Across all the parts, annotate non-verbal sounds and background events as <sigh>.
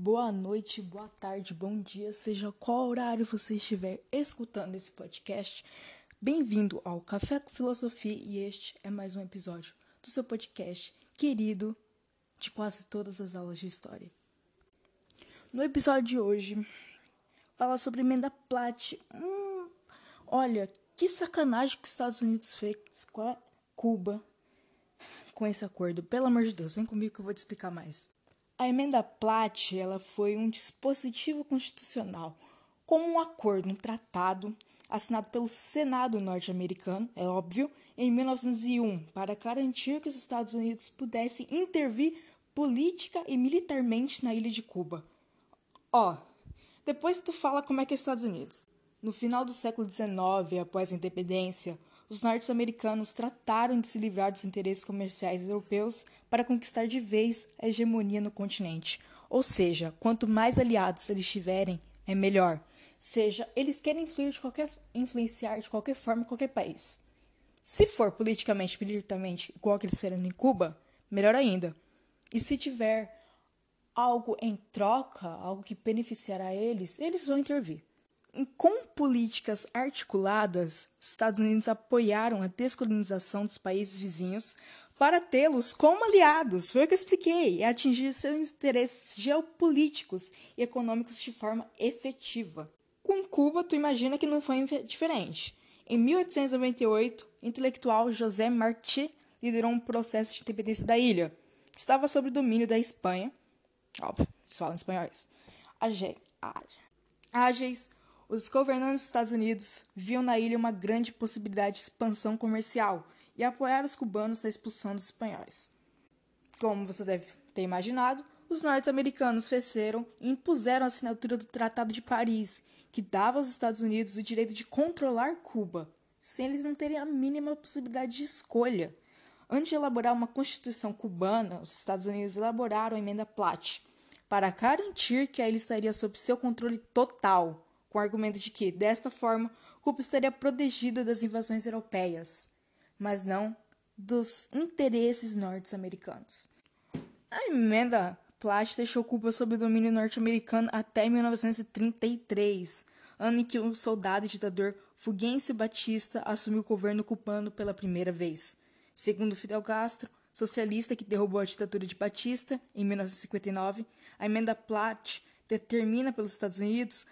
Boa noite, boa tarde, bom dia, seja qual horário você estiver escutando esse podcast. Bem-vindo ao Café com Filosofia e este é mais um episódio do seu podcast querido de quase todas as aulas de história. No episódio de hoje, fala sobre emenda Platt. Hum, olha, que sacanagem que os Estados Unidos fez com a Cuba com esse acordo. Pelo amor de Deus, vem comigo que eu vou te explicar mais. A emenda Platt ela foi um dispositivo constitucional, como um acordo, um tratado assinado pelo Senado norte-americano, é óbvio, em 1901, para garantir que os Estados Unidos pudessem intervir política e militarmente na ilha de Cuba. Ó, depois tu fala como é que é Estados Unidos. No final do século XIX, após a independência, os norte-americanos trataram de se livrar dos interesses comerciais europeus para conquistar de vez a hegemonia no continente. Ou seja, quanto mais aliados eles tiverem, é melhor. Seja, eles querem influir de qualquer, influenciar de qualquer forma qualquer país. Se for politicamente, militarmente, igual que eles fizeram em Cuba, melhor ainda. E se tiver algo em troca, algo que beneficiará eles, eles vão intervir. E com políticas articuladas, os Estados Unidos apoiaram a descolonização dos países vizinhos para tê-los como aliados. Foi o que eu expliquei, é atingir seus interesses geopolíticos e econômicos de forma efetiva. Com Cuba, tu imagina que não foi diferente. Em 1898, o intelectual José Martí liderou um processo de independência da ilha, que estava sob o domínio da Espanha. Óbvio, eles falam espanhóis. Ágeis, os governantes dos Estados Unidos viam na ilha uma grande possibilidade de expansão comercial e apoiaram os cubanos na expulsão dos espanhóis. Como você deve ter imaginado, os norte-americanos feceram e impuseram a assinatura do Tratado de Paris, que dava aos Estados Unidos o direito de controlar Cuba, sem eles não terem a mínima possibilidade de escolha. Antes de elaborar uma constituição cubana, os Estados Unidos elaboraram a emenda Platt para garantir que a ilha estaria sob seu controle total com o argumento de que, desta forma, Cuba estaria protegida das invasões europeias, mas não dos interesses norte-americanos. A emenda Platt deixou Cuba sob o domínio norte-americano até 1933, ano em que o soldado e ditador Fulgêncio Batista assumiu o governo cubano pela primeira vez. Segundo Fidel Castro, socialista que derrubou a ditadura de Batista em 1959, a emenda Platt determina pelos Estados Unidos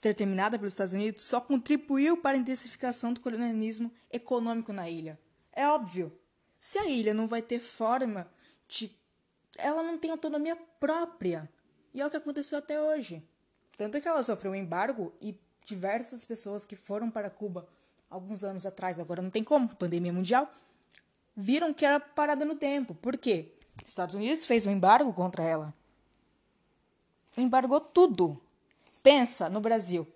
determinada pelos Estados Unidos só contribuiu para a intensificação do colonialismo econômico na ilha. É óbvio. Se a ilha não vai ter forma de. Ela não tem autonomia própria. E é o que aconteceu até hoje. Tanto é que ela sofreu um embargo e diversas pessoas que foram para Cuba alguns anos atrás, agora não tem como, pandemia mundial, viram que era parada no tempo. Por quê? Estados Unidos fez um embargo contra ela. Embargou tudo. Pensa no Brasil.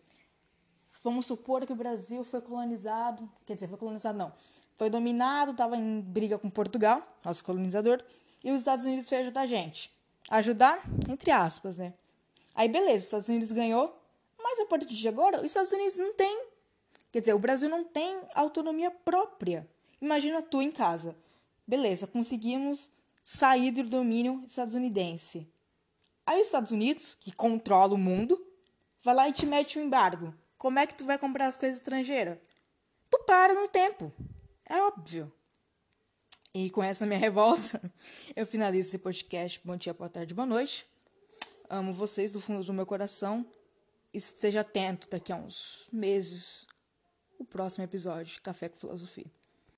Vamos supor que o Brasil foi colonizado, quer dizer, foi colonizado não, foi dominado, estava em briga com Portugal, nosso colonizador, e os Estados Unidos foi ajudar a gente. Ajudar, entre aspas, né? Aí beleza, os Estados Unidos ganhou, mas a partir de agora, os Estados Unidos não tem, quer dizer, o Brasil não tem autonomia própria. Imagina tu em casa. Beleza, conseguimos sair do domínio estadunidense. Aí os Estados Unidos, que controla o mundo, vai lá e te mete um embargo. Como é que tu vai comprar as coisas estrangeiras? Tu para no tempo. É óbvio. E com essa minha <laughs> revolta, eu finalizo esse podcast. Bom dia, boa tarde, boa noite. Amo vocês do fundo do meu coração. Esteja atento daqui a uns meses o próximo episódio Café com Filosofia.